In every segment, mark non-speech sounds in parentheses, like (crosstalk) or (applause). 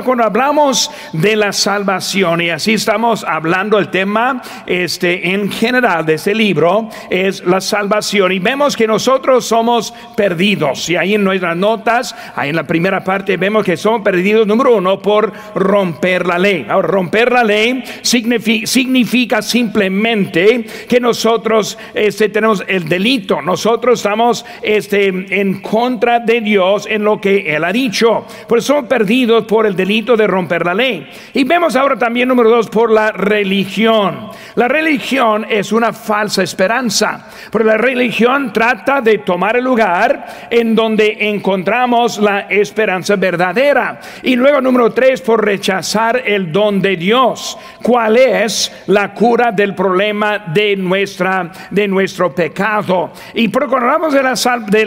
cuando hablamos de la salvación, y así estamos hablando el tema este, en general de este libro, es la salvación. Y vemos que nosotros somos perdidos. Y ahí en nuestras notas, ahí en la primera parte, vemos que somos perdidos, número uno, por romper la ley. Ahora, romper la ley significa, simplemente que nosotros este, tenemos el delito. Nosotros estamos este, en contra de Dios en lo que Él ha dicho. Por somos perdidos por el de romper la ley. Y vemos ahora también, número dos, por la religión. La religión es una falsa esperanza, porque la religión trata de tomar el lugar en donde encontramos la esperanza verdadera. Y luego, número tres, por rechazar el don de Dios. ¿Cuál es la cura del problema de, nuestra, de nuestro pecado? Y hablamos de, la,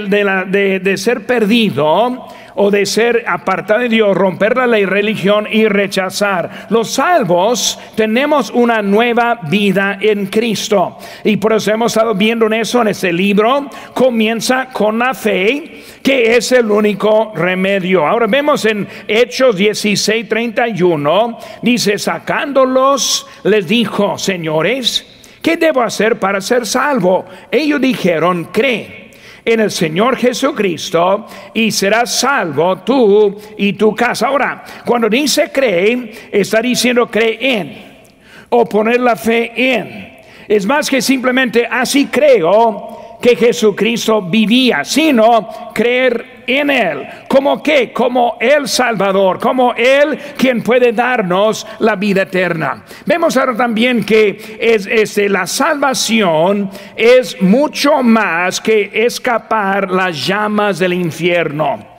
de, la, de, de ser perdido, o de ser apartado de Dios, romper la ley, religión y rechazar. Los salvos tenemos una nueva vida en Cristo. Y por eso hemos estado viendo en eso en este libro. Comienza con la fe, que es el único remedio. Ahora vemos en Hechos 16, 31, dice, sacándolos, les dijo, señores, ¿qué debo hacer para ser salvo? Ellos dijeron, cree en el Señor Jesucristo y serás salvo tú y tu casa. Ahora, cuando dice cree, está diciendo cree en o poner la fe en. Es más que simplemente así creo que Jesucristo vivía, sino creer en Él. ¿Como qué? Como el Salvador, como Él quien puede darnos la vida eterna. Vemos ahora también que es, este, la salvación es mucho más que escapar las llamas del infierno.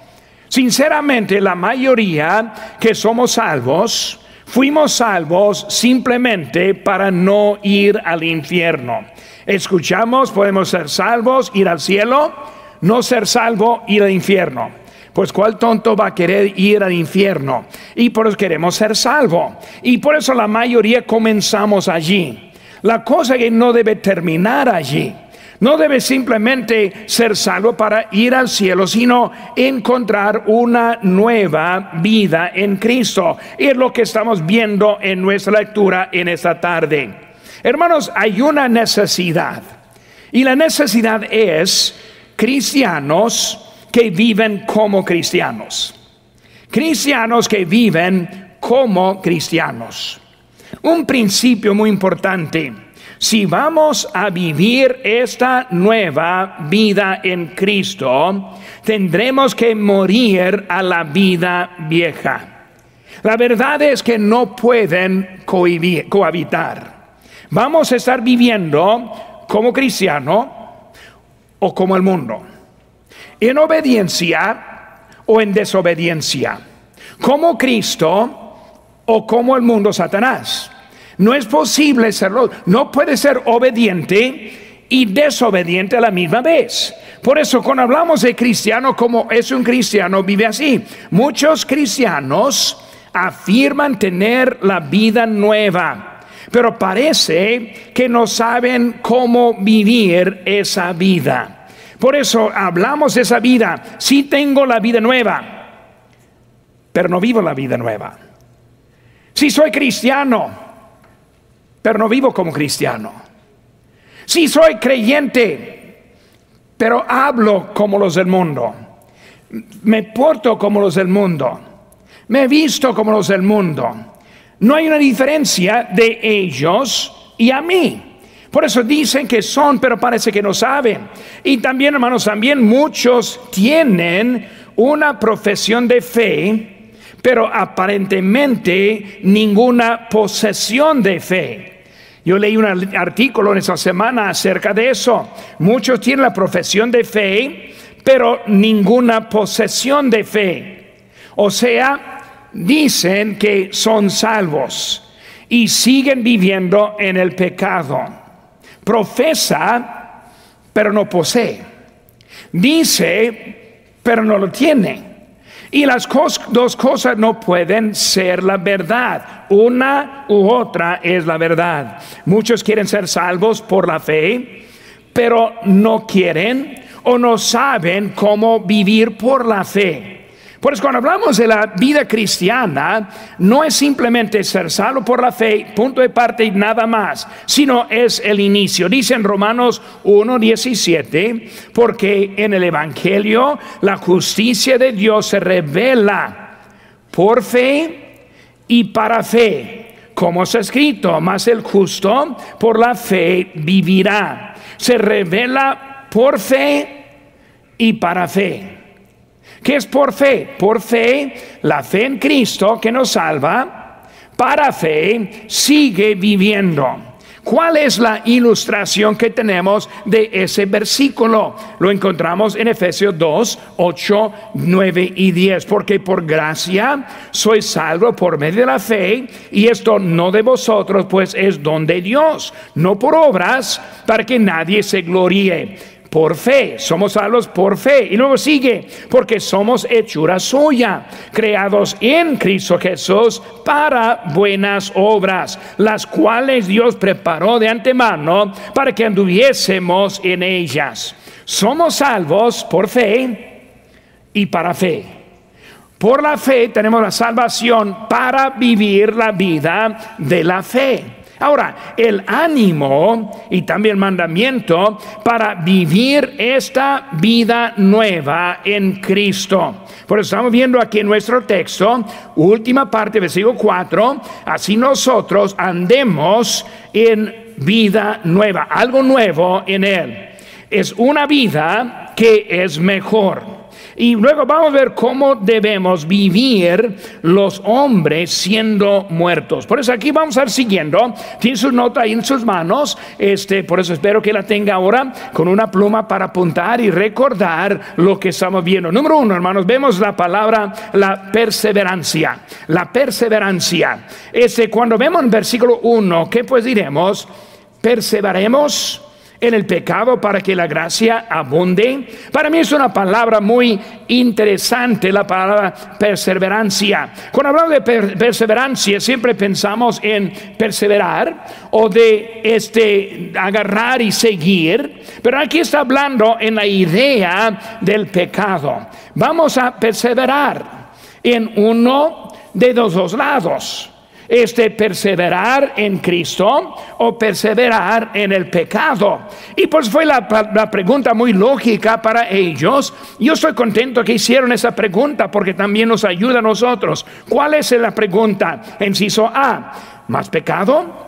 Sinceramente, la mayoría que somos salvos, fuimos salvos simplemente para no ir al infierno. Escuchamos, podemos ser salvos, ir al cielo, no ser salvo, ir al infierno. Pues cuál tonto va a querer ir al infierno. Y por eso queremos ser salvo. Y por eso la mayoría comenzamos allí. La cosa que no debe terminar allí. No debe simplemente ser salvo para ir al cielo, sino encontrar una nueva vida en Cristo. Y es lo que estamos viendo en nuestra lectura en esta tarde. Hermanos, hay una necesidad. Y la necesidad es cristianos que viven como cristianos. Cristianos que viven como cristianos. Un principio muy importante. Si vamos a vivir esta nueva vida en Cristo, tendremos que morir a la vida vieja. La verdad es que no pueden cohabitar. Vamos a estar viviendo como cristiano o como el mundo. En obediencia o en desobediencia. Como Cristo o como el mundo Satanás. No es posible serlo. No puede ser obediente y desobediente a la misma vez. Por eso cuando hablamos de cristiano como es un cristiano, vive así. Muchos cristianos afirman tener la vida nueva pero parece que no saben cómo vivir esa vida. Por eso hablamos de esa vida. Sí tengo la vida nueva, pero no vivo la vida nueva. Sí soy cristiano, pero no vivo como cristiano. Sí soy creyente, pero hablo como los del mundo. Me porto como los del mundo. Me visto como los del mundo. No hay una diferencia de ellos y a mí. Por eso dicen que son, pero parece que no saben. Y también, hermanos, también muchos tienen una profesión de fe, pero aparentemente ninguna posesión de fe. Yo leí un artículo en esa semana acerca de eso. Muchos tienen la profesión de fe, pero ninguna posesión de fe. O sea, dicen que son salvos y siguen viviendo en el pecado. Profesa, pero no posee. Dice, pero no lo tiene. Y las dos cosas no pueden ser la verdad. Una u otra es la verdad. Muchos quieren ser salvos por la fe, pero no quieren o no saben cómo vivir por la fe. Por eso cuando hablamos de la vida cristiana, no es simplemente ser salvo por la fe, punto de parte y nada más, sino es el inicio. Dice en Romanos 1.17, porque en el Evangelio la justicia de Dios se revela por fe y para fe. Como está escrito, más el justo por la fe vivirá. Se revela por fe y para fe. ¿Qué es por fe? Por fe, la fe en Cristo que nos salva, para fe sigue viviendo. ¿Cuál es la ilustración que tenemos de ese versículo? Lo encontramos en Efesios 2, 8, 9 y 10. Porque por gracia soy salvo por medio de la fe, y esto no de vosotros, pues es don de Dios, no por obras, para que nadie se gloríe por fe, somos salvos por fe. Y luego sigue, porque somos hechura suya, creados en Cristo Jesús para buenas obras, las cuales Dios preparó de antemano para que anduviésemos en ellas. Somos salvos por fe y para fe. Por la fe tenemos la salvación para vivir la vida de la fe. Ahora, el ánimo y también el mandamiento para vivir esta vida nueva en Cristo. Por eso estamos viendo aquí en nuestro texto, última parte, versículo 4, así nosotros andemos en vida nueva, algo nuevo en Él. Es una vida que es mejor. Y luego vamos a ver cómo debemos vivir los hombres siendo muertos. Por eso aquí vamos a ir siguiendo. Tiene su nota ahí en sus manos. Este, por eso espero que la tenga ahora con una pluma para apuntar y recordar lo que estamos viendo. Número uno, hermanos, vemos la palabra la perseverancia. La perseverancia. Este, cuando vemos en versículo 1, ¿qué pues diremos? Perseveremos en el pecado para que la gracia abunde. Para mí es una palabra muy interesante la palabra perseverancia. Cuando hablamos de perseverancia siempre pensamos en perseverar o de este agarrar y seguir, pero aquí está hablando en la idea del pecado. Vamos a perseverar en uno de los dos lados este perseverar en Cristo o perseverar en el pecado. Y pues fue la, la, pregunta muy lógica para ellos. Yo estoy contento que hicieron esa pregunta porque también nos ayuda a nosotros. ¿Cuál es la pregunta? Enciso A, ¿más pecado?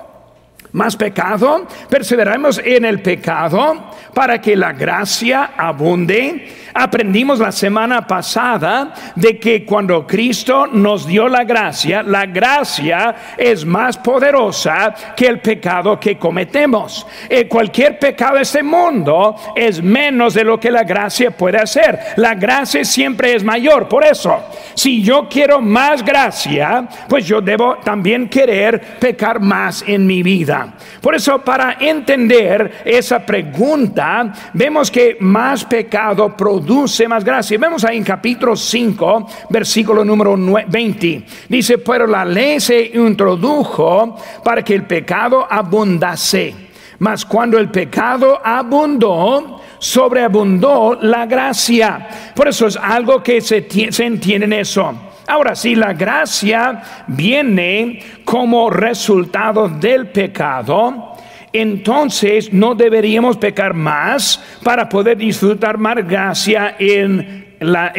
¿Más pecado? Perseveramos en el pecado para que la gracia abunde. Aprendimos la semana pasada de que cuando Cristo nos dio la gracia, la gracia es más poderosa que el pecado que cometemos. Eh, cualquier pecado de este mundo es menos de lo que la gracia puede hacer. La gracia siempre es mayor. Por eso, si yo quiero más gracia, pues yo debo también querer pecar más en mi vida. Por eso, para entender esa pregunta, vemos que más pecado produce más gracia. Vemos ahí en capítulo 5, versículo número 20. Dice, pero la ley se introdujo para que el pecado abundase. Mas cuando el pecado abundó, sobreabundó la gracia. Por eso es algo que se, se entiende en eso. Ahora, si la gracia viene como resultado del pecado, entonces no deberíamos pecar más para poder disfrutar más gracia en la,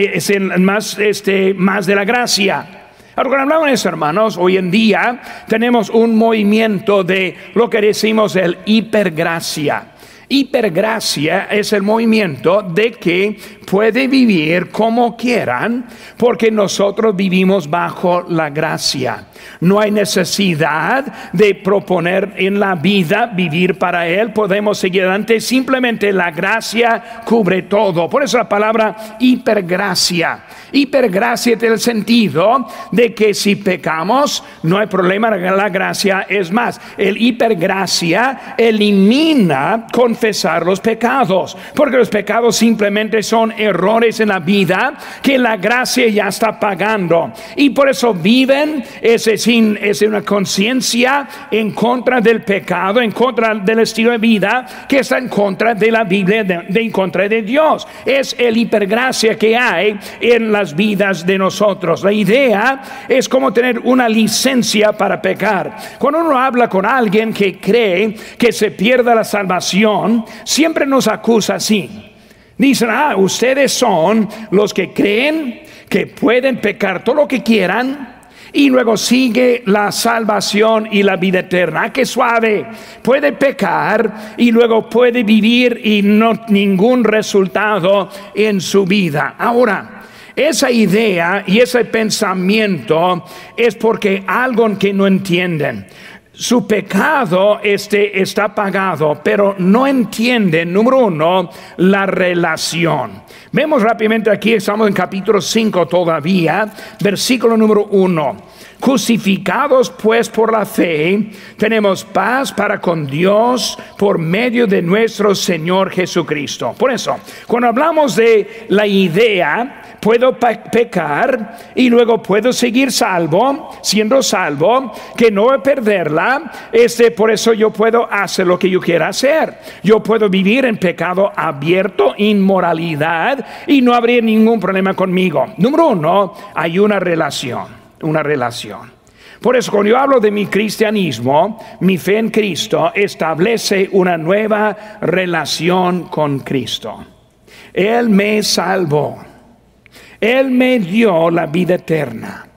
más, este, más de la gracia. Ahora, cuando hablamos de eso, hermanos, hoy en día tenemos un movimiento de lo que decimos el hipergracia. Hipergracia es el movimiento de que puede vivir como quieran porque nosotros vivimos bajo la gracia. No hay necesidad de proponer en la vida vivir para Él. Podemos seguir adelante. Simplemente la gracia cubre todo. Por eso la palabra hipergracia. Hipergracia tiene el sentido de que si pecamos no hay problema. La gracia es más. El hipergracia elimina con confesar los pecados, porque los pecados simplemente son errores en la vida que la gracia ya está pagando. Y por eso viven ese sin es una conciencia en contra del pecado, en contra del estilo de vida que está en contra de la Biblia, de, en contra de Dios. Es el hipergracia que hay en las vidas de nosotros. La idea es como tener una licencia para pecar. Cuando uno habla con alguien que cree que se pierda la salvación, siempre nos acusa así. Dicen, ah, ustedes son los que creen que pueden pecar todo lo que quieran y luego sigue la salvación y la vida eterna. Ah, qué suave. Puede pecar y luego puede vivir y no ningún resultado en su vida. Ahora, esa idea y ese pensamiento es porque algo que no entienden su pecado este, está pagado, pero no entiende, número uno, la relación. Vemos rápidamente aquí, estamos en capítulo 5 todavía, versículo número 1. Justificados pues por la fe, tenemos paz para con Dios por medio de nuestro Señor Jesucristo. Por eso, cuando hablamos de la idea puedo pecar y luego puedo seguir salvo, siendo salvo, que no perderla. Este, por eso yo puedo hacer lo que yo quiera hacer. Yo puedo vivir en pecado abierto, inmoralidad, y no habría ningún problema conmigo. Número uno, hay una relación, una relación. Por eso cuando yo hablo de mi cristianismo, mi fe en Cristo establece una nueva relación con Cristo. Él me salvó. Él me dio la vida eterna.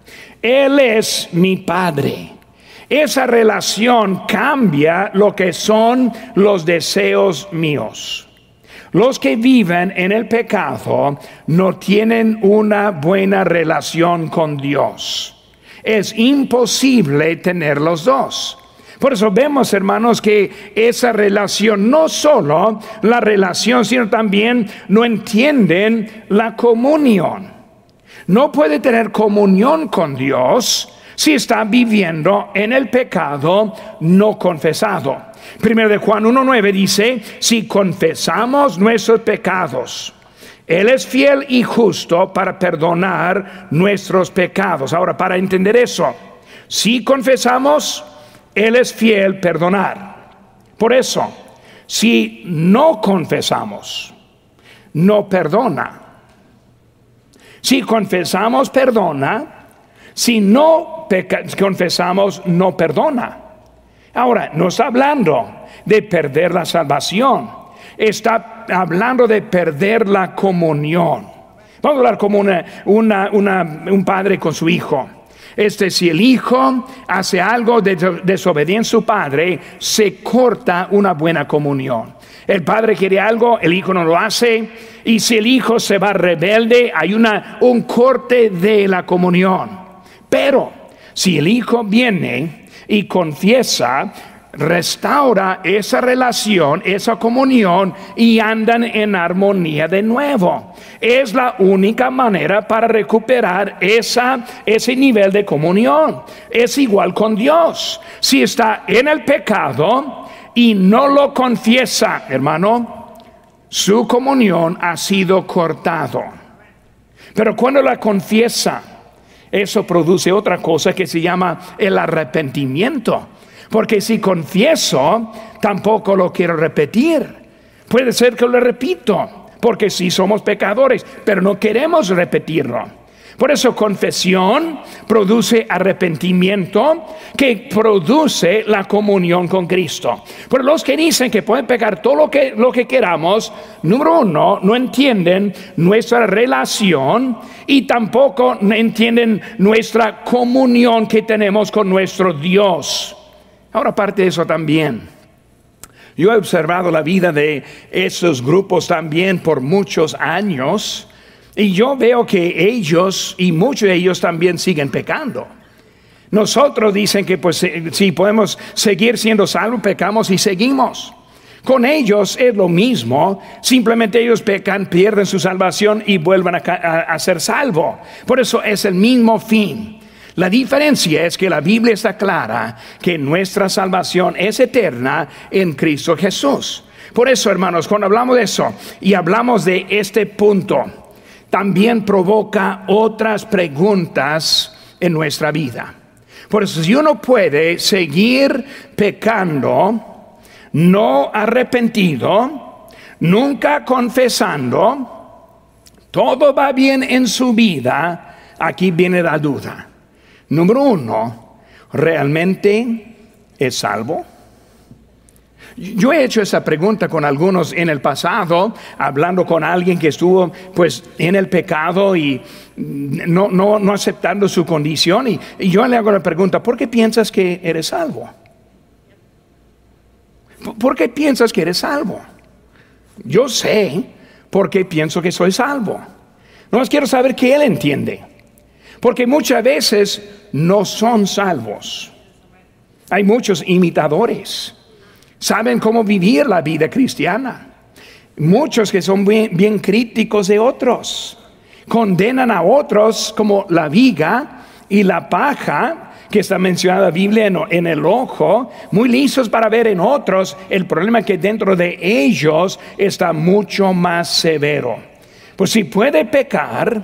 Él es mi Padre. Esa relación cambia lo que son los deseos míos. Los que viven en el pecado no tienen una buena relación con Dios. Es imposible tener los dos. Por eso vemos, hermanos, que esa relación, no solo la relación, sino también no entienden la comunión no puede tener comunión con Dios si está viviendo en el pecado no confesado. Primero de Juan 1.9 dice, si confesamos nuestros pecados, Él es fiel y justo para perdonar nuestros pecados. Ahora, para entender eso, si confesamos, Él es fiel perdonar. Por eso, si no confesamos, no perdona. Si confesamos, perdona. Si no confesamos, no perdona. Ahora, no está hablando de perder la salvación. Está hablando de perder la comunión. Vamos a hablar como un padre con su hijo. Este, si el hijo hace algo de desobediencia a su padre, se corta una buena comunión. El padre quiere algo, el hijo no lo hace. Y si el hijo se va rebelde, hay una, un corte de la comunión. Pero si el hijo viene y confiesa, restaura esa relación, esa comunión y andan en armonía de nuevo. Es la única manera para recuperar ese nivel de comunión. Es igual con Dios. Si está en el pecado, y no lo confiesa, hermano, su comunión ha sido cortado. Pero cuando la confiesa, eso produce otra cosa que se llama el arrepentimiento. Porque si confieso, tampoco lo quiero repetir. Puede ser que lo repito, porque sí somos pecadores, pero no queremos repetirlo. Por eso confesión produce arrepentimiento que produce la comunión con Cristo. Por los que dicen que pueden pecar todo lo que, lo que queramos, número uno, no entienden nuestra relación y tampoco entienden nuestra comunión que tenemos con nuestro Dios. Ahora, aparte de eso también. Yo he observado la vida de esos grupos también por muchos años y yo veo que ellos y muchos de ellos también siguen pecando. Nosotros dicen que pues si podemos seguir siendo salvos, pecamos y seguimos. Con ellos es lo mismo, simplemente ellos pecan, pierden su salvación y vuelven a, a ser salvos. Por eso es el mismo fin. La diferencia es que la Biblia está clara que nuestra salvación es eterna en Cristo Jesús. Por eso, hermanos, cuando hablamos de eso y hablamos de este punto, también provoca otras preguntas en nuestra vida. Por eso, si uno puede seguir pecando, no arrepentido, nunca confesando, todo va bien en su vida, aquí viene la duda. Número uno, ¿realmente es salvo? Yo he hecho esa pregunta con algunos en el pasado, hablando con alguien que estuvo pues en el pecado y no, no, no aceptando su condición. Y, yo le hago la pregunta, ¿por qué piensas que eres salvo? ¿Por qué piensas que eres salvo? Yo sé por qué pienso que soy salvo. No más quiero saber qué él entiende. Porque muchas veces no son salvos. Hay muchos imitadores saben cómo vivir la vida cristiana. Muchos que son bien, críticos de otros, condenan a otros como la viga y la paja que está mencionada la Biblia en, el ojo, muy listos para ver en otros, el problema que dentro de ellos está mucho más severo. Pues si puede pecar,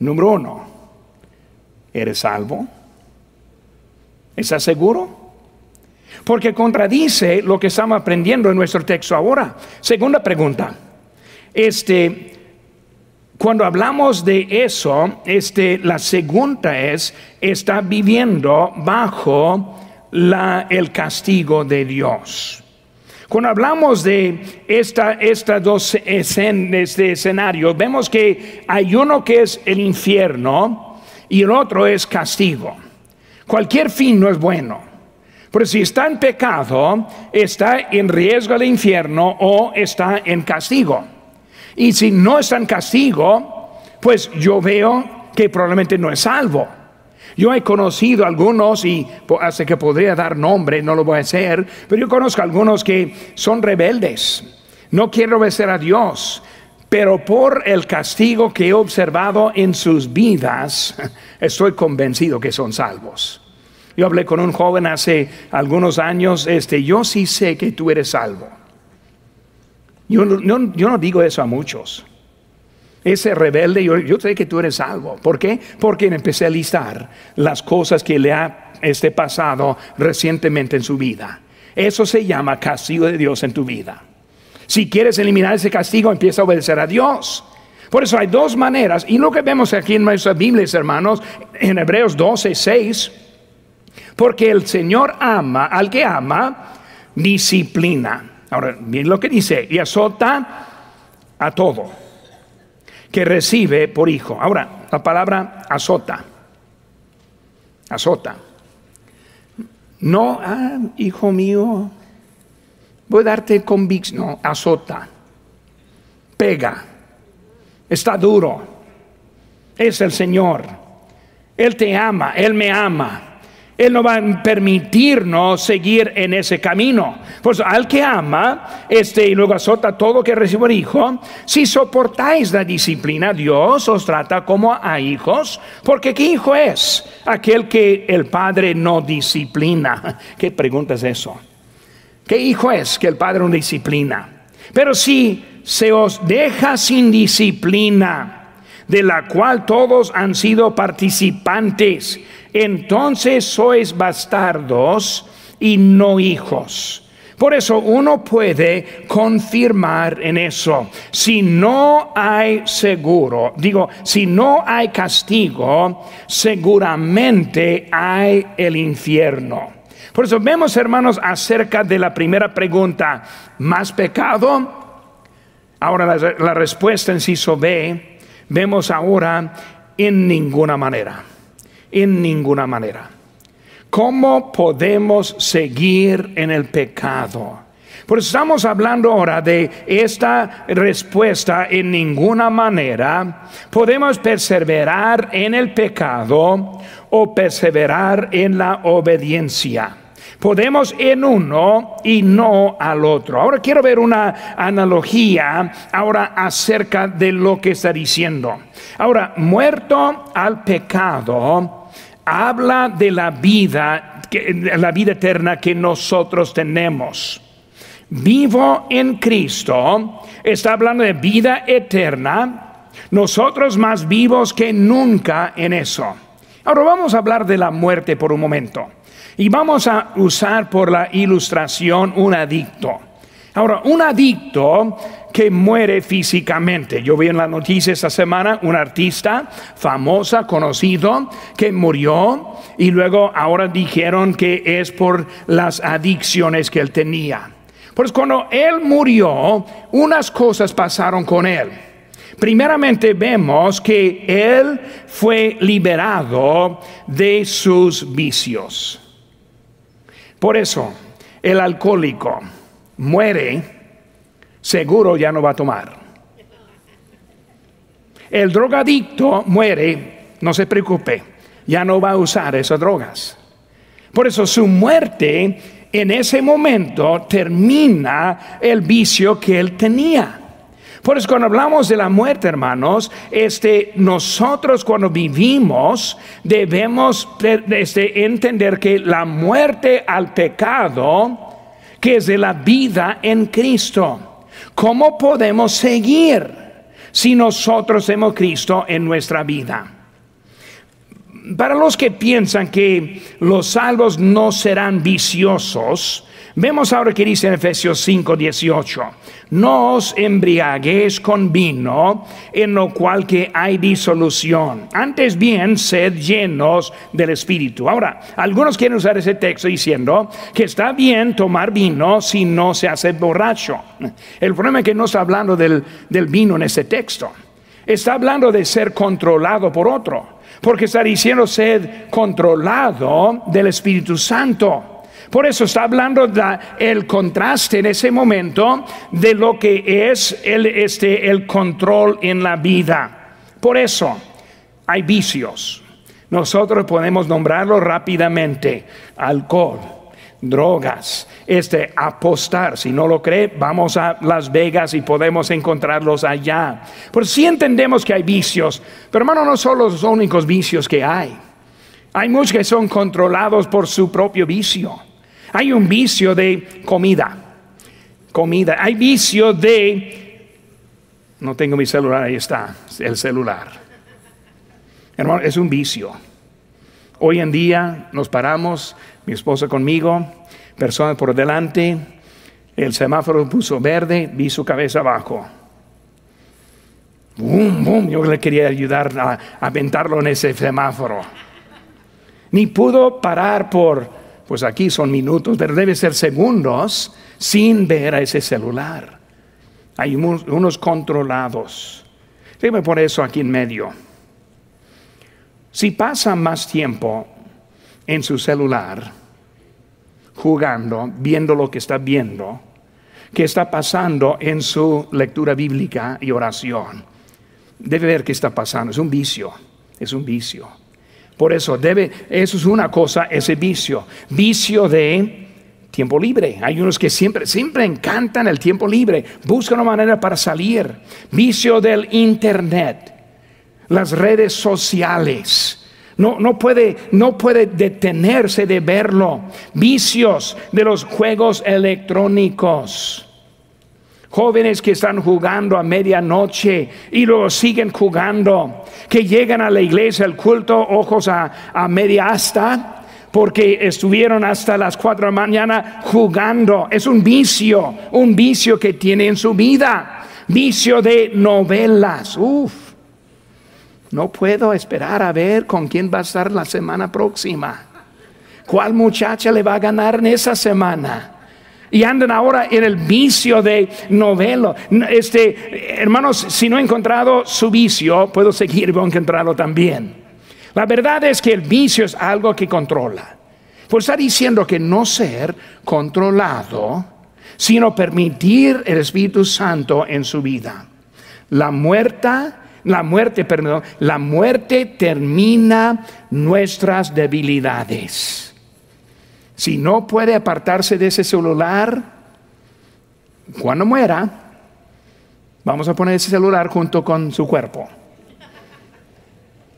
número uno, ¿eres salvo? ¿Estás seguro? porque contradice lo que estamos aprendiendo en nuestro texto ahora. Segunda pregunta. Este, cuando hablamos de eso, este, la segunda es, está viviendo bajo la, el castigo de Dios. Cuando hablamos de esta, dos este escenarios, vemos que hay uno que es el infierno y el otro es castigo. Cualquier fin no es bueno. Pero si está en pecado, está en riesgo del infierno o está en castigo. Y si no está en castigo, pues yo veo que probablemente no es salvo. Yo he conocido algunos, y hace que podría dar nombre, no lo voy a hacer, pero yo conozco algunos que son rebeldes, no quieren obedecer a Dios, pero por el castigo que he observado en sus vidas, (laughs) estoy convencido que son salvos. Yo hablé con un joven hace algunos años, este, yo sí sé que tú eres salvo. Yo no, digo eso a muchos. Ese rebelde, yo, yo, sé que tú eres salvo. ¿Por qué? Porque empecé a listar las cosas que le ha este pasado recientemente en su vida. Eso se llama castigo de Dios en tu vida. Si quieres eliminar ese castigo, empieza a obedecer a Dios. Por eso hay dos maneras, y lo que vemos aquí en nuestras Biblias, hermanos, en Hebreos 12, 6, porque el Señor ama, al que ama, disciplina. Ahora, bien lo que dice, y azota a todo que recibe por hijo. Ahora, la palabra azota. Azota. No, ah, hijo mío, voy a darte convicción. No, azota. Pega. Está duro. Es el Señor. Él te ama, Él me ama. Él no va a permitirnos seguir en ese camino. Pues al que ama, este y luego azota todo que recibe un hijo, si soportáis la disciplina, Dios os trata como a hijos, porque ¿qué hijo es? Aquel que el padre no disciplina. (laughs) ¿Qué pregunta es eso? ¿Qué hijo es que el padre no disciplina? Pero si se os deja sin disciplina, de la cual todos han sido participantes, entonces sois bastardos y no hijos. Por eso uno puede confirmar en eso. Si no hay seguro, digo, si no hay castigo, seguramente hay el infierno. Por eso vemos, hermanos, acerca de la primera pregunta, ¿más pecado? Ahora la, la respuesta en sí B, vemos ahora en ninguna manera en ninguna manera. ¿Cómo podemos seguir en el pecado? Pues estamos hablando ahora de esta respuesta en ninguna manera. Podemos perseverar en el pecado o perseverar en la obediencia. Podemos en uno y no al otro. Ahora quiero ver una analogía ahora acerca de lo que está diciendo. Ahora, muerto al pecado, habla de la vida, la vida eterna que nosotros tenemos. vivo en Cristo, está hablando de vida eterna, nosotros más vivos que nunca en eso. Ahora vamos a hablar de la muerte por un momento. Y vamos a usar por la ilustración un adicto. Ahora, un adicto que muere físicamente. Yo vi en la noticia esta semana un artista famosa, conocido, que murió y luego ahora dijeron que es por las adicciones que él tenía. Pues cuando él murió, unas cosas pasaron con él. Primeramente vemos que él fue liberado de sus vicios. Por eso, el alcohólico muere, seguro ya no va a tomar. El drogadicto muere, no se preocupe, ya no va a usar esas drogas. Por eso su muerte en ese momento termina el vicio que él tenía. Por eso cuando hablamos de la muerte, hermanos, este, nosotros cuando vivimos debemos este, entender que la muerte al pecado, que es de la vida en Cristo, ¿cómo podemos seguir si nosotros hemos Cristo en nuestra vida? Para los que piensan que los salvos no serán viciosos, Vemos ahora que dice en Efesios 5, 18, no os embriaguéis con vino, en lo cual que hay disolución. Antes bien, sed llenos del Espíritu. Ahora, algunos quieren usar ese texto diciendo que está bien tomar vino si no se hace borracho. El problema es que no está hablando del, del vino en ese texto. Está hablando de ser controlado por otro. Porque está diciendo sed controlado del Espíritu Santo. Por eso está hablando de el contraste en ese momento de lo que es el, este, el control en la vida. Por eso hay vicios. Nosotros podemos nombrarlo rápidamente. Alcohol, drogas, este apostar. Si no lo cree, vamos a Las Vegas y podemos encontrarlos allá. Por si entendemos que hay vicios, pero hermano, no son los únicos vicios que hay. Hay muchos que son controlados por su propio vicio. Hay un vicio de comida. Comida. Hay vicio de... No tengo mi celular, ahí está, el celular. Hermano, es un vicio. Hoy en día nos paramos, mi esposa conmigo, personas por delante, el semáforo puso verde, vi su cabeza abajo. Boom, boom, yo le quería ayudar a aventarlo en ese semáforo. Ni pudo parar por pues aquí son minutos, pero debe ser segundos sin ver a ese celular. Hay unos controlados. Déjeme por eso aquí en medio. Si pasa más tiempo en su celular, jugando, viendo lo que está viendo, que está pasando en su lectura bíblica y oración, debe ver qué está pasando. Es un vicio, es un vicio. Por eso debe, eso es una cosa, ese vicio, vicio de tiempo libre. Hay unos que siempre, siempre encantan el tiempo libre, buscan una manera para salir. Vicio del internet, las redes sociales. No, no, puede, no puede detenerse de verlo. Vicios de los juegos electrónicos. Jóvenes que están jugando a medianoche y luego siguen jugando, que llegan a la iglesia, al culto, ojos a, media asta, porque estuvieron hasta las cuatro de la mañana jugando. Es un vicio, un vicio que tiene en su vida. Vicio de novelas. Uf, no puedo esperar a ver con quién va a estar la semana próxima. ¿Cuál muchacha le va a ganar en esa semana? Y andan ahora en el vicio de novelo. Este, hermanos, si no he encontrado su vicio, puedo seguir, voy a encontrarlo también. La verdad es que el vicio es algo que controla. Pues está diciendo que no ser controlado, sino permitir el Espíritu Santo en su vida. La muerte, la muerte, perdón, la muerte termina nuestras debilidades. Si no puede apartarse de ese celular, cuando muera, vamos a poner ese celular junto con su cuerpo.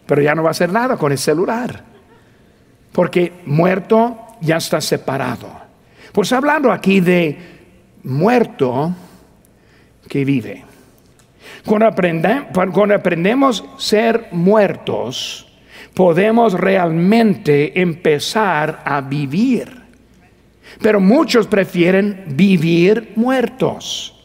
Pero ya no va a hacer nada con el celular. Porque muerto ya está separado. Pues hablando aquí de muerto que vive. Cuando, cuando aprendemos ser muertos, podemos realmente empezar a vivir. Pero muchos prefieren vivir muertos.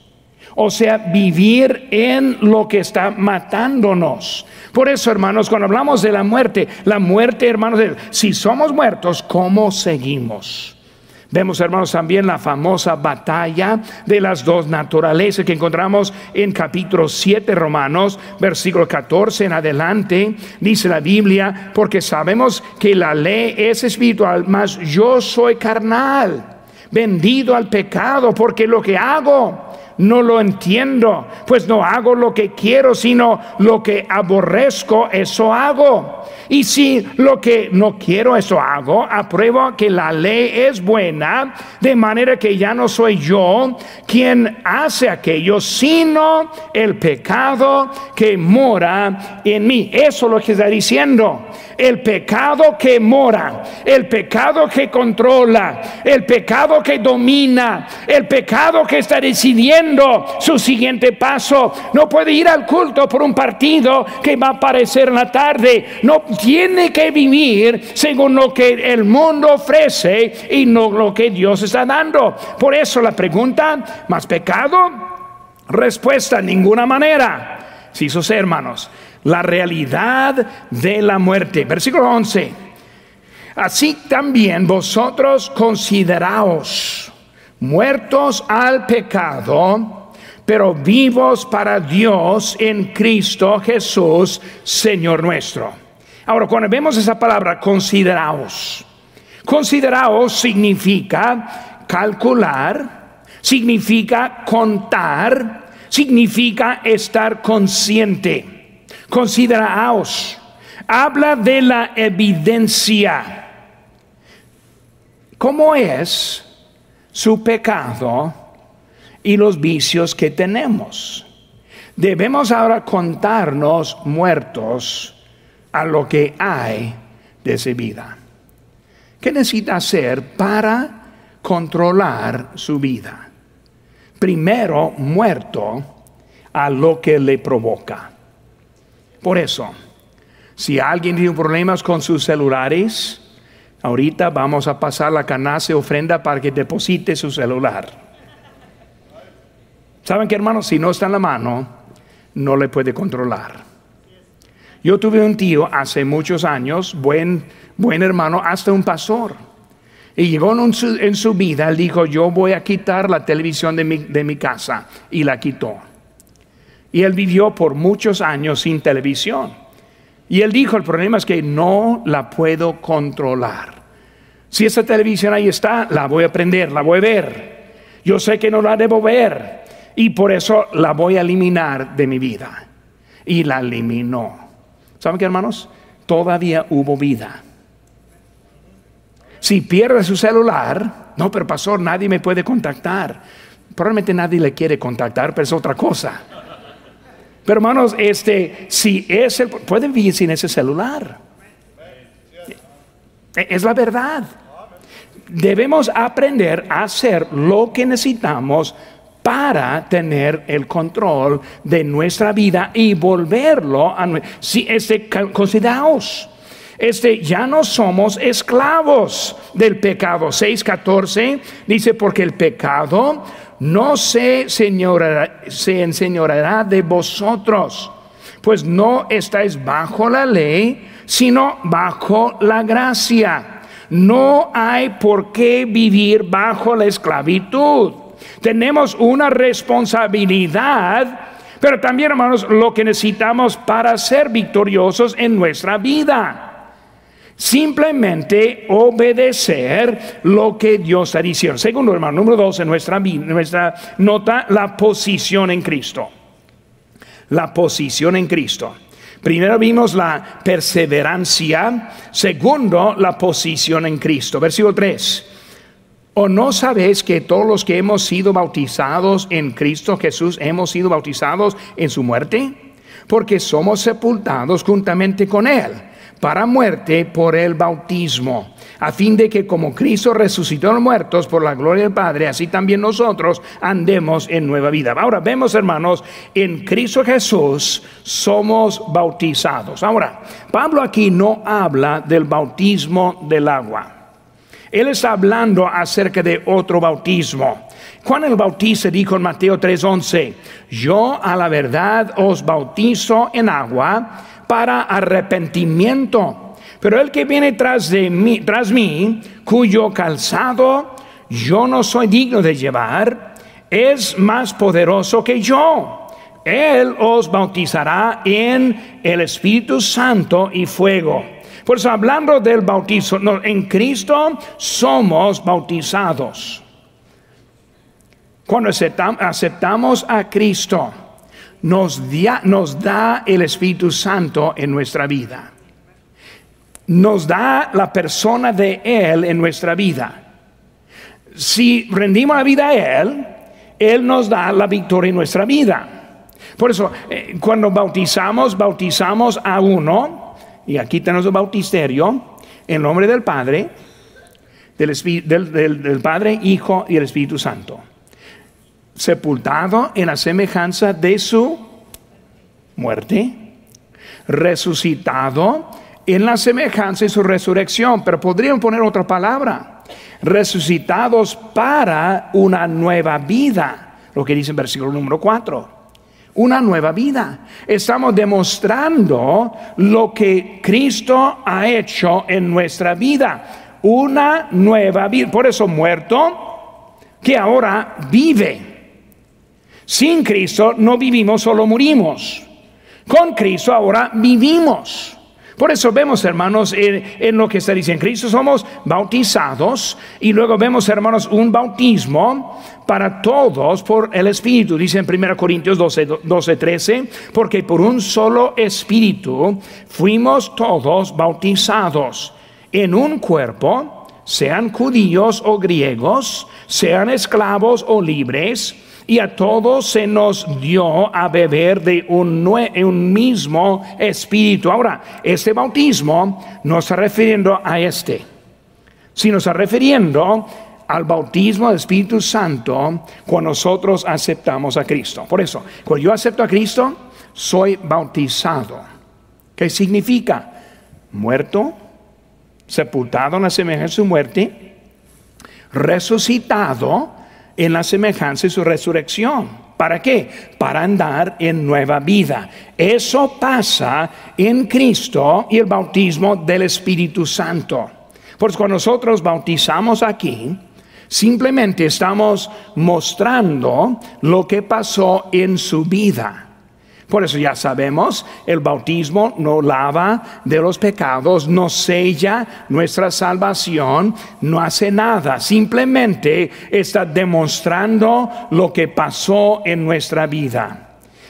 O sea, vivir en lo que está matándonos. Por eso, hermanos, cuando hablamos de la muerte, la muerte, hermanos, si somos muertos, ¿cómo seguimos? Vemos, hermanos, también la famosa batalla de las dos naturalezas que encontramos en capítulo 7 Romanos, versículo 14 en adelante. Dice la Biblia, porque sabemos que la ley es espiritual, mas yo soy carnal, vendido al pecado, porque lo que hago no lo entiendo, pues no hago lo que quiero, sino lo que aborrezco, eso hago. Y si lo que no quiero, eso hago, apruebo que la ley es buena, de manera que ya no soy yo quien hace aquello, sino el pecado que mora en mí. Eso es lo que está diciendo el pecado que mora, el pecado que controla, el pecado que domina, el pecado que está decidiendo su siguiente paso. No puede ir al culto por un partido que va a aparecer en la tarde. No tiene que vivir según lo que el mundo ofrece y no lo que Dios está dando. Por eso la pregunta, ¿más pecado? Respuesta, ninguna manera. Si sus hermanos, la realidad de la muerte. Versículo 11. Así también vosotros consideraos muertos al pecado, pero vivos para Dios en Cristo Jesús, Señor nuestro. Ahora, cuando vemos esa palabra, consideraos. Consideraos significa calcular, significa contar, significa estar consciente. Consideraos, habla de la evidencia. ¿Cómo es su pecado y los vicios que tenemos? Debemos ahora contarnos muertos a lo que hay de su vida. ¿Qué necesita hacer para controlar su vida? Primero, muerto a lo que le provoca. Por eso, si alguien tiene problemas con sus celulares, ahorita vamos a pasar la canasta de ofrenda para que deposite su celular. ¿Saben qué, hermanos? Si no está en la mano, no le puede controlar. Yo tuve un tío hace muchos años, buen, buen hermano, hasta un pastor. Y llegó en su, en su vida, él dijo, yo voy a quitar la televisión de mi, de mi casa. Y la quitó. Y él vivió por muchos años sin televisión. Y él dijo, el problema es que no la puedo controlar. Si esa televisión ahí está, la voy a prender, la voy a ver. Yo sé que no la debo ver y por eso la voy a eliminar de mi vida. Y la eliminó. ¿Saben qué, hermanos? Todavía hubo vida. Si pierde su celular, no, pero pastor, nadie me puede contactar. Probablemente nadie le quiere contactar, pero es otra cosa. Pero hermanos, este, si es el, pueden vivir sin ese celular. Es la verdad. Debemos aprender a hacer lo que necesitamos para tener el control de nuestra vida y volverlo a si este consideraos este ya no somos esclavos del pecado 6:14 dice porque el pecado no se, señorará, se enseñoreará de vosotros, pues no estáis bajo la ley, sino bajo la gracia. No hay por qué vivir bajo la esclavitud. Tenemos una responsabilidad, pero también, hermanos, lo que necesitamos para ser victoriosos en nuestra vida. Simplemente obedecer lo que Dios está diciendo. Segundo, hermano, número dos en nuestra, nota, la posición en Cristo. La posición en Cristo. Primero vimos la perseverancia. Segundo, la posición en Cristo. Versículo 3. ¿O no sabéis que todos los que hemos sido bautizados en Cristo Jesús hemos sido bautizados en su muerte? Porque somos sepultados juntamente con Él para muerte por el bautismo, a fin de que como Cristo resucitó a los muertos por la gloria del Padre, así también nosotros andemos en nueva vida. Ahora vemos, hermanos, en Cristo Jesús somos bautizados. Ahora, Pablo aquí no habla del bautismo del agua. Él está hablando acerca de otro bautismo. Juan el Bautista dijo en Mateo 3:11, yo a la verdad os bautizo en agua para arrepentimiento. Pero el que viene tras de mí, tras mí, cuyo calzado yo no soy digno de llevar, es más poderoso que yo. Él os bautizará en el Espíritu Santo y fuego. Por eso hablando del bautizo, en Cristo somos bautizados. Cuando aceptamos a Cristo, nos, da el Espíritu Santo en nuestra vida. Nos da la persona de Él en nuestra vida. Si rendimos la vida a Él, Él nos da la victoria en nuestra vida. Por eso, eh, cuando bautizamos, bautizamos a uno, y aquí tenemos el bautisterio, en nombre del Padre, del, del Padre, Hijo y el Espíritu Santo sepultado en la semejanza de su muerte, resucitado en la semejanza de su resurrección, pero podrían poner otra palabra, resucitados para una nueva vida, lo que dice en versículo número 4 una nueva vida. Estamos demostrando lo que Cristo ha hecho en nuestra vida. Una nueva vida. Por eso muerto, que ahora vive. Sin Cristo no vivimos, solo morimos. Con Cristo ahora vivimos. Por eso vemos, hermanos, en, lo que está diciendo Cristo, somos bautizados y luego vemos, hermanos, un bautismo para todos por el Espíritu. Dice en 1 Corintios 12, 12, 13, porque por un solo Espíritu fuimos todos bautizados en un cuerpo, sean judíos o griegos, sean esclavos o libres y a todos se nos dio a beber de un, mismo espíritu. Ahora, este bautismo no está refiriendo a este, sino está refiriendo al bautismo del Espíritu Santo cuando nosotros aceptamos a Cristo. Por eso, cuando yo acepto a Cristo, soy bautizado. ¿Qué significa? Muerto, sepultado en la semejanza de su muerte, resucitado en la semejanza de su resurrección. ¿Para qué? Para andar en nueva vida. Eso pasa en Cristo y el bautismo del Espíritu Santo. Pues cuando nosotros bautizamos aquí, simplemente estamos mostrando lo que pasó en su vida. Por eso ya sabemos, el bautismo no lava de los pecados, no sella nuestra salvación, no hace nada, simplemente está demostrando lo que pasó en nuestra vida.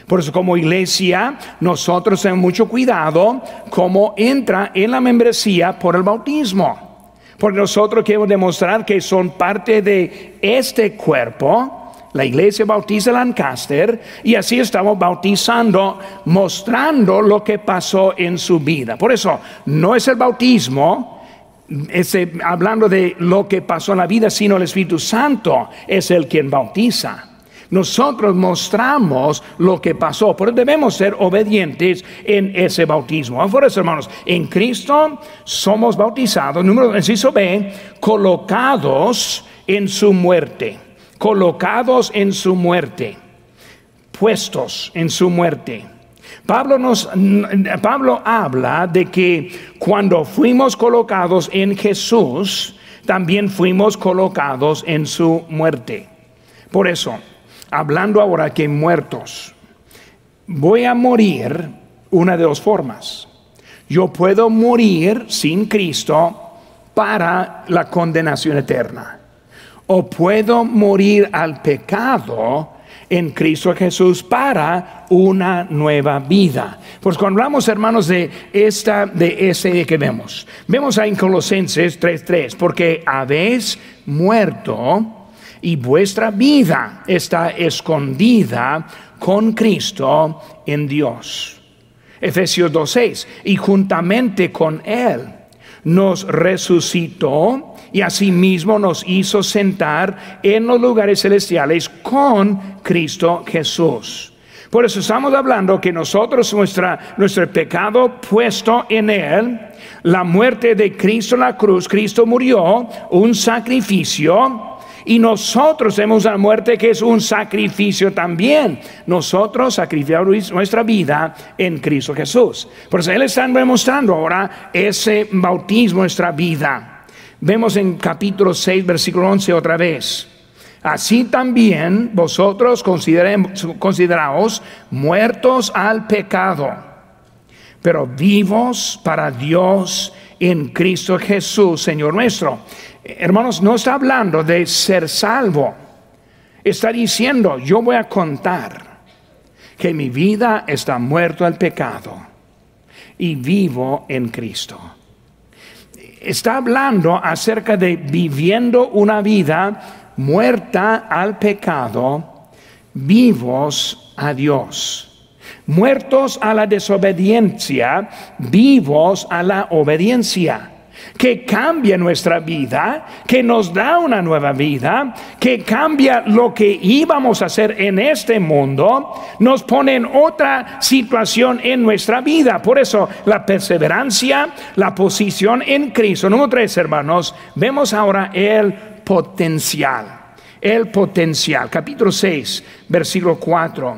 Por eso como iglesia nosotros tenemos mucho cuidado cómo entra en la membresía por el bautismo. Porque nosotros queremos demostrar que son parte de este cuerpo la iglesia bautiza Lancaster y así estamos bautizando, mostrando lo que pasó en su vida. Por eso, no es el bautismo, hablando de lo que pasó en la vida, sino el Espíritu Santo es el quien bautiza. Nosotros mostramos lo que pasó, pero debemos ser obedientes en ese bautismo. Por hermanos, en Cristo somos bautizados, número inciso B, colocados en su muerte colocados en su muerte, puestos en su muerte. Pablo, nos, Pablo habla de que cuando fuimos colocados en Jesús, también fuimos colocados en su muerte. Por eso, hablando ahora que muertos, voy a morir una de dos formas. Yo puedo morir sin Cristo para la condenación eterna o puedo morir al pecado en Cristo Jesús para una nueva vida. Pues cuando hablamos, hermanos, de esta, de ese que vemos, vemos ahí en Colosenses 3:3, porque habéis muerto y vuestra vida está escondida con Cristo en Dios. Efesios 2.6. Y juntamente con Él nos resucitó y asimismo nos hizo sentar en los lugares celestiales con Cristo Jesús. Por eso estamos hablando que nosotros, nuestra, nuestro pecado puesto en Él, la muerte de Cristo en la cruz, Cristo murió, un sacrificio, y nosotros tenemos la muerte que es un sacrificio también. Nosotros sacrificamos nuestra vida en Cristo Jesús. Por eso Él está demostrando ahora ese bautismo, nuestra vida. Vemos en capítulo 6, versículo 11 otra vez. Así también vosotros consideraos muertos al pecado, pero vivos para Dios en Cristo Jesús, Señor nuestro. Hermanos, no está hablando de ser salvo. Está diciendo, yo voy a contar que mi vida está muerto al pecado y vivo en Cristo. Está hablando acerca de viviendo una vida muerta al pecado, vivos a Dios. Muertos a la desobediencia, vivos a la obediencia que cambia nuestra vida, que nos da una nueva vida, que cambia lo que íbamos a hacer en este mundo, nos pone en otra situación en nuestra vida. Por eso la perseverancia, la posición en Cristo. Número tres, hermanos, vemos ahora el potencial. El potencial. Capítulo 6, versículo 4.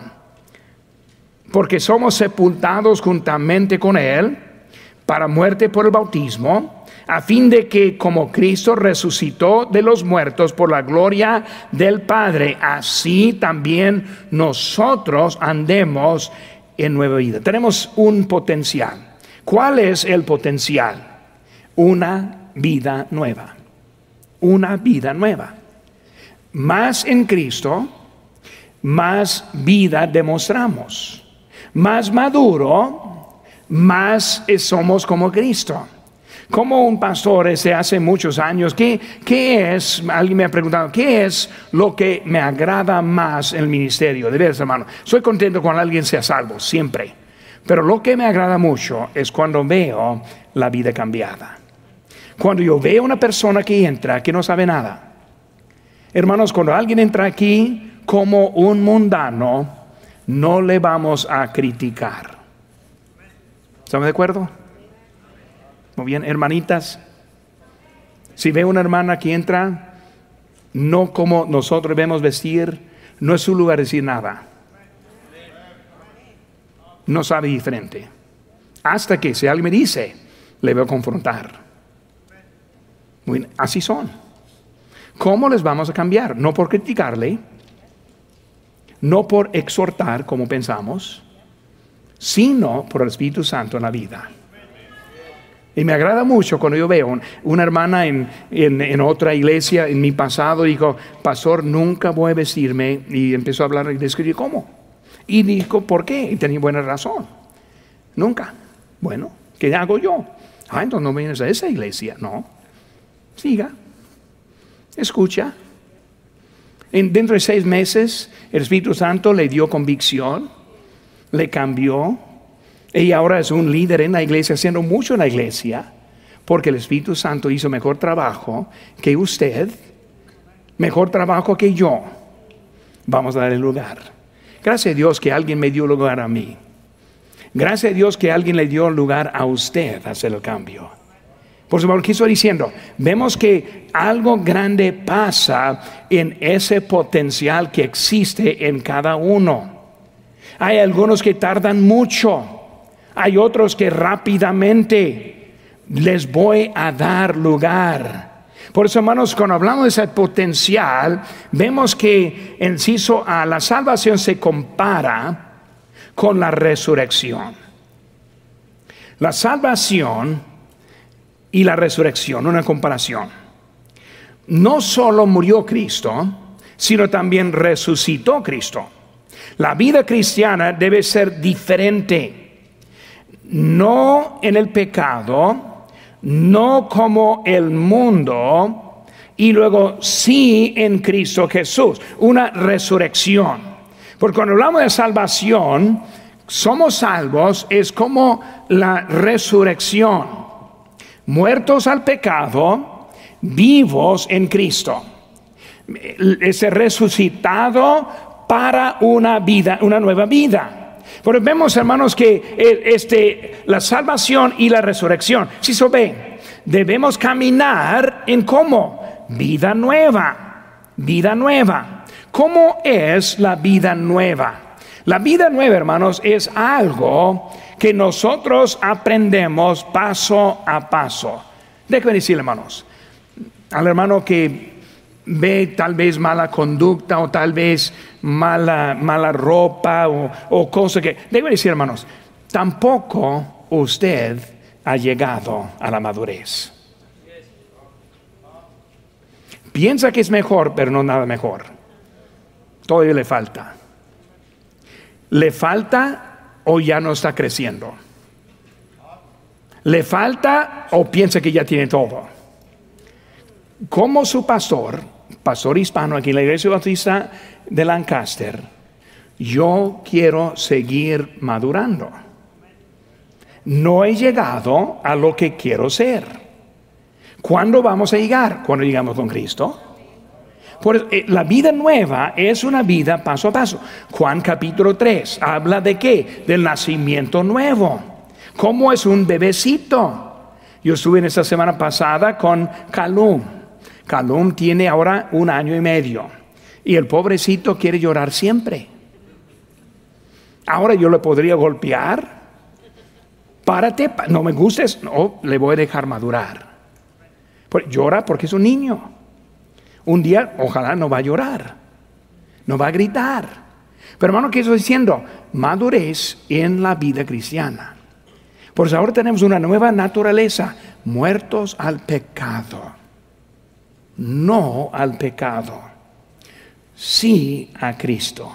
Porque somos sepultados juntamente con Él para muerte por el bautismo a fin de que como Cristo resucitó de los muertos por la gloria del Padre, así también nosotros andemos en nueva vida. Tenemos un potencial. ¿Cuál es el potencial? Una vida nueva. Una vida nueva. Más en Cristo, más vida demostramos. Más maduro, más somos como Cristo. Como un pastor desde hace muchos años, ¿qué, ¿qué, es? Alguien me ha preguntado, ¿qué es lo que me agrada más en el ministerio? De veras, hermano, soy contento cuando alguien sea salvo, siempre. Pero lo que me agrada mucho es cuando veo la vida cambiada. Cuando yo veo una persona que entra que no sabe nada. Hermanos, cuando alguien entra aquí como un mundano, no le vamos a criticar. ¿Estamos de acuerdo? Bien, hermanitas, si ve una hermana que entra, no como nosotros debemos vestir, no es su lugar decir nada. No sabe diferente. Hasta que si alguien me dice, le veo confrontar. así son. ¿Cómo les vamos a cambiar? No por criticarle, no por exhortar como pensamos, sino por el Espíritu Santo en la vida. Y me agrada mucho cuando yo veo una hermana en, otra iglesia en mi pasado dijo, pastor, nunca voy a vestirme. Y empezó a hablar y describir cómo. Y dijo, ¿por qué? Y tenía buena razón. Nunca. Bueno, ¿qué hago yo? Ah, entonces no vienes a esa iglesia. No. Siga. Escucha. En, dentro de seis meses, el Espíritu Santo le dio convicción, le cambió, ella ahora es un líder en la iglesia, haciendo mucho en la iglesia, porque el Espíritu Santo hizo mejor trabajo que usted, mejor trabajo que yo. Vamos a darle lugar. Gracias a Dios que alguien me dio lugar a mí. Gracias a Dios que alguien le dio lugar a usted a hacer el cambio. Por supuesto, ¿qué estoy diciendo? Vemos que algo grande pasa en ese potencial que existe en cada uno. Hay algunos que tardan mucho hay otros que rápidamente les voy a dar lugar. Por eso, hermanos, cuando hablamos de ese potencial, vemos que en ciso a la salvación se compara con la resurrección. La salvación y la resurrección, una comparación. No solo murió Cristo, sino también resucitó Cristo. La vida cristiana debe ser diferente no en el pecado, no como el mundo, y luego sí en Cristo Jesús, una resurrección. Porque cuando hablamos de salvación, somos salvos es como la resurrección. Muertos al pecado, vivos en Cristo. Es resucitado para una vida, una nueva vida. Pero vemos, hermanos, que eh, este, la salvación y la resurrección, si se ve, debemos caminar en cómo? Vida nueva, vida nueva. ¿Cómo es la vida nueva? La vida nueva, hermanos, es algo que nosotros aprendemos paso a paso. Déjenme decir, hermanos, al hermano que ve tal vez mala conducta o tal vez mala, mala ropa o, o cosa que... Debe decir, hermanos, tampoco usted ha llegado a la madurez. Piensa que es mejor, pero no nada mejor. Todavía le falta. ¿Le falta o ya no está creciendo? ¿Le falta o piensa que ya tiene todo? Como su pastor, pastor hispano aquí en la iglesia bautista de Lancaster, yo quiero seguir madurando. No he llegado a lo que quiero ser. ¿Cuándo vamos a llegar? Cuando llegamos con Cristo. Por, eh, la vida nueva es una vida paso a paso. Juan capítulo 3 habla de qué? Del nacimiento nuevo. ¿Cómo es un bebecito? Yo estuve en esta semana pasada con Calum. Calum tiene ahora un año y medio. Y el pobrecito quiere llorar siempre. Ahora yo le podría golpear. Párate, no me gustes, no, le voy a dejar madurar. llora porque es un niño. Un día, ojalá no va a llorar, no va a gritar. Pero hermano, ¿qué estoy diciendo? Madurez en la vida cristiana. Por eso ahora tenemos una nueva naturaleza, muertos al pecado. No al pecado, sí a Cristo.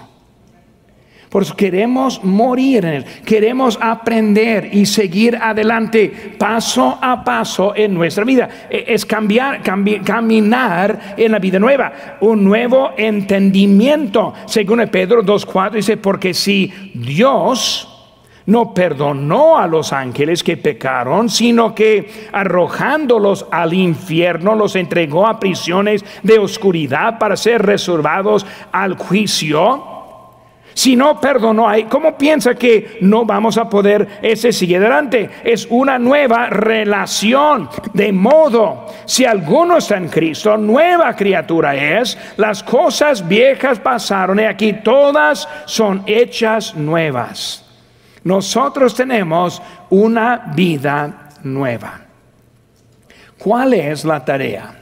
Por eso queremos morir en Él, queremos aprender y seguir adelante paso a paso en nuestra vida. E, es cambiar, caminar en la vida nueva, un nuevo entendimiento. Según Pedro 2.4 dice, porque si Dios no perdonó a los ángeles que pecaron, sino que arrojándolos al infierno los entregó a prisiones de oscuridad para ser reservados al juicio si no perdonó ahí, ¿cómo piensa que no vamos a poder ese sigue adelante? Es una nueva relación. De modo, si alguno está en Cristo, nueva criatura es, las cosas viejas pasaron y aquí todas son hechas nuevas. Nosotros tenemos una vida nueva. ¿Cuál es la tarea?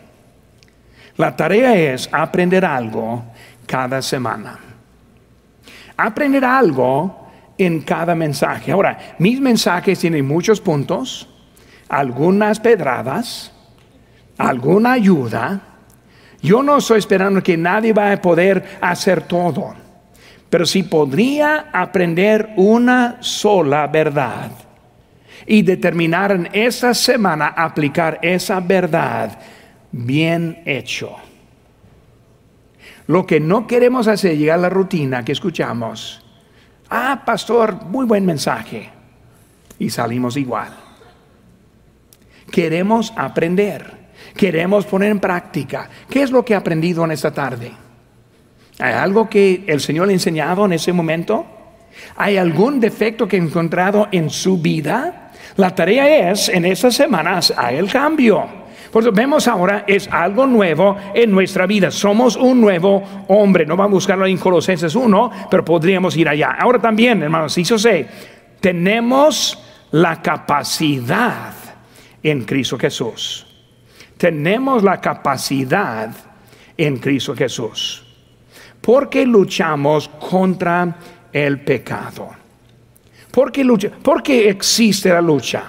La tarea es aprender algo cada semana aprender algo en cada mensaje. Ahora, mis mensajes tienen muchos puntos, algunas pedradas, alguna ayuda. Yo no estoy esperando que nadie va a poder hacer todo, pero si podría aprender una sola verdad y determinar en esa semana aplicar esa verdad bien hecho. Lo que no queremos hacer es llegar a la rutina que escuchamos. Ah, pastor, muy buen mensaje. Y salimos igual. Queremos aprender. Queremos poner en práctica. ¿Qué es lo que he aprendido en esta tarde? ¿Hay algo que el Señor le ha enseñado en ese momento? ¿Hay algún defecto que ha encontrado en su vida? La tarea es, en estas semanas, hay el cambio. Por eso vemos ahora es algo nuevo en nuestra vida. Somos un nuevo hombre. No vamos a buscarlo en Colosenses 1, pero podríamos ir allá. Ahora también, hermanos, si yo sé, tenemos la capacidad en Cristo Jesús. Tenemos la capacidad en Cristo Jesús. Porque luchamos contra el pecado. ¿Por qué, lucha? ¿Por qué existe la lucha?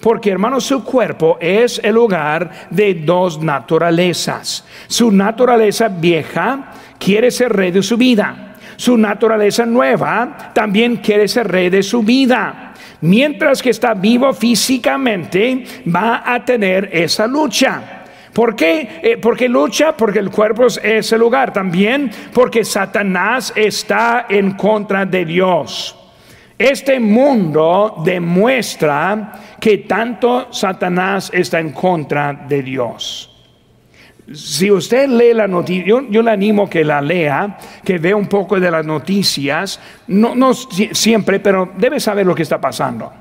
Porque hermanos, su cuerpo es el hogar de dos naturalezas. Su naturaleza vieja quiere ser rey de su vida. Su naturaleza nueva también quiere ser rey de su vida. Mientras que está vivo físicamente, va a tener esa lucha. ¿Por qué? Eh, porque lucha, porque el cuerpo es el lugar. También porque Satanás está en contra de Dios. Este mundo demuestra que tanto Satanás está en contra de Dios. Si usted lee la noticia, yo, le animo que la lea, que vea un poco de las noticias, no, no siempre, pero debe saber lo que está pasando.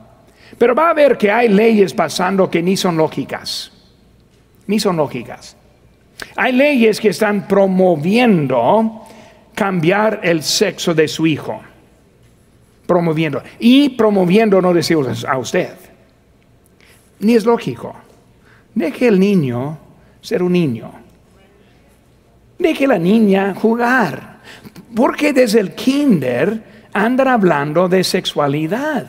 Pero va a ver que hay leyes pasando que ni son lógicas, ni son lógicas. Hay leyes que están promoviendo cambiar el sexo de su hijo, promoviendo, y promoviendo no decimos a usted, ni es lógico. Deje el niño ser un niño. Deje la niña jugar. Porque desde el kinder andan hablando de sexualidad.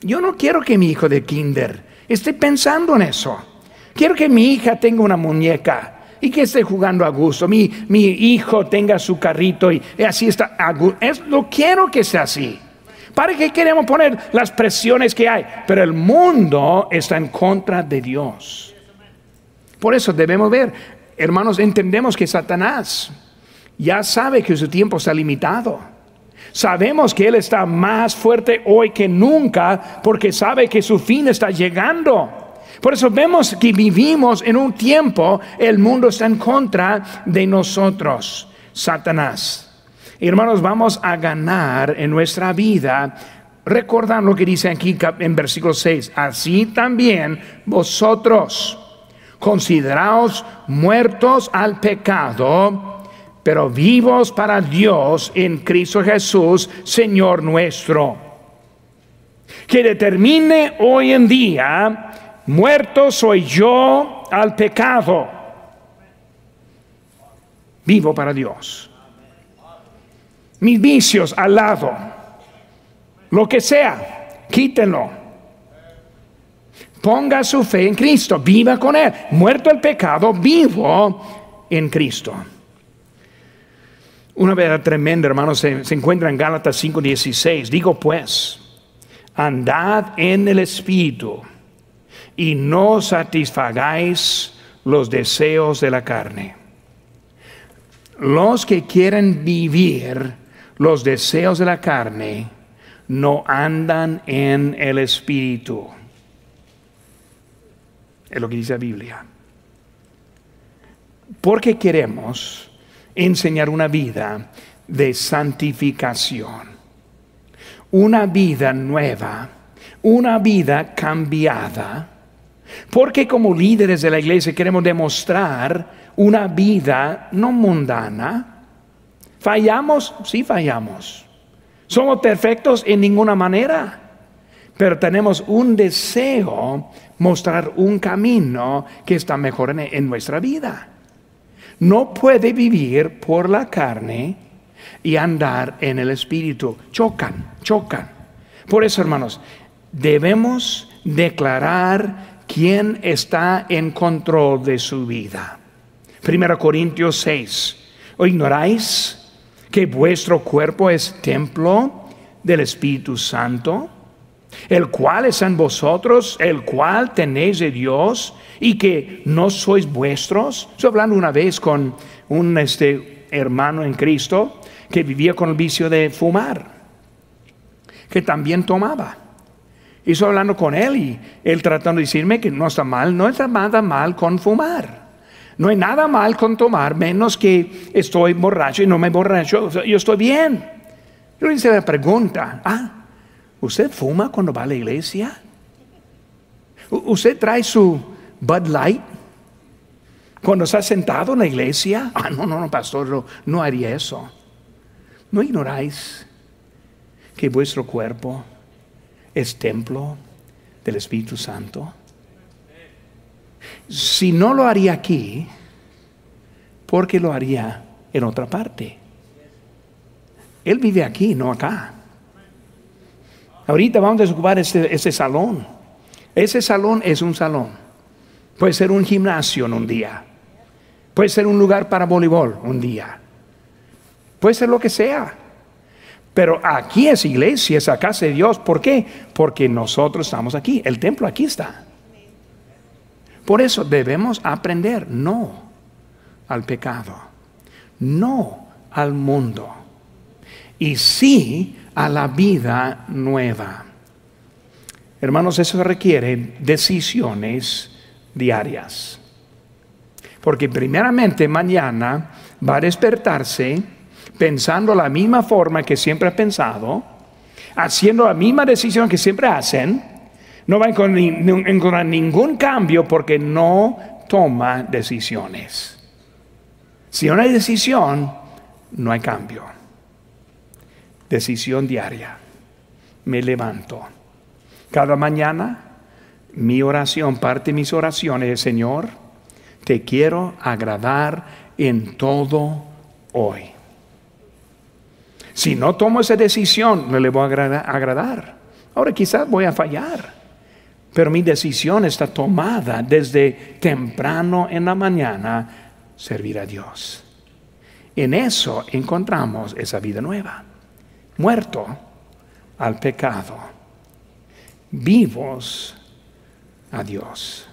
Yo no quiero que mi hijo de kinder esté pensando en eso. Quiero que mi hija tenga una muñeca y que esté jugando a gusto. Mi, mi hijo tenga su carrito y, así está. Es, lo quiero que sea así. ¿Para qué queremos poner las presiones que hay? Pero el mundo está en contra de Dios. Por eso debemos ver, hermanos, entendemos que Satanás ya sabe que su tiempo está limitado. Sabemos que Él está más fuerte hoy que nunca porque sabe que su fin está llegando. Por eso vemos que vivimos en un tiempo, el mundo está en contra de nosotros, Satanás. Hermanos, vamos a ganar en nuestra vida. Recordad lo que dice aquí en versículo 6. Así también vosotros consideraos muertos al pecado, pero vivos para Dios en Cristo Jesús, Señor nuestro. Que determine hoy en día, muerto soy yo al pecado, vivo para Dios. Mis vicios al lado, lo que sea, quítenlo ponga su fe en Cristo, viva con Él. Muerto el pecado, vivo en Cristo. Una verdad tremenda, hermanos, se, se encuentra en Gálatas 5:16. Digo pues, andad en el Espíritu y no satisfagáis los deseos de la carne. Los que quieren vivir los deseos de la carne no andan en el Espíritu es lo que dice la Biblia. Porque queremos enseñar una vida de santificación, una vida nueva, una vida cambiada. Porque como líderes de la iglesia queremos demostrar una vida no mundana. ¿Fallamos? Sí fallamos. ¿Somos perfectos en ninguna manera? Pero tenemos un deseo mostrar un camino que está mejor en, nuestra vida. No puede vivir por la carne y andar en el espíritu. Chocan, chocan. Por eso, hermanos, debemos declarar quién está en control de su vida. 1 Corintios 6. ¿O ignoráis que vuestro cuerpo es templo del Espíritu Santo? el cual es en vosotros, el cual tenéis de Dios y que no sois vuestros. Estoy hablando una vez con un este, hermano en Cristo que vivía con el vicio de fumar, que también tomaba. Y estoy hablando con él y él tratando de decirme que no está mal, no está nada mal con fumar. No hay nada mal con tomar, menos que estoy borracho y no me borracho, yo estoy bien. Yo hice la pregunta, ah, ¿Usted fuma cuando va a la iglesia? ¿Usted trae su Bud Light cuando está sentado en la iglesia? (laughs) Ah, no, no, no, pastor, no, haría eso. ¿No ignoráis que vuestro cuerpo es templo del Espíritu Santo? Si no lo haría aquí, ¿por qué lo haría en otra parte? Él vive aquí, no acá. Ahorita vamos a desocupar ese, ese salón. Ese salón es un salón. Puede ser un gimnasio en un día. Puede ser un lugar para voleibol un día. Puede ser lo que sea. Pero aquí es iglesia, es casa de Dios. ¿Por qué? Porque nosotros estamos aquí. El templo aquí está. Por eso debemos aprender no al pecado, no al mundo. Y sí a la vida nueva. Hermanos, eso requiere decisiones diarias. Porque primeramente mañana va a despertarse pensando la misma forma que siempre ha pensado, haciendo la misma decisión que siempre hacen, no va a encontrar ningún cambio porque no toma decisiones. Si no hay decisión, no hay cambio. Decisión diaria. Me levanto. Cada mañana mi oración, parte de mis oraciones es, Señor, te quiero agradar en todo hoy. Si no tomo esa decisión, no le voy a agradar. Ahora quizás voy a fallar, pero mi decisión está tomada desde temprano en la mañana, servir a Dios. En eso encontramos esa vida nueva, muerto al pecado, vivos a Dios.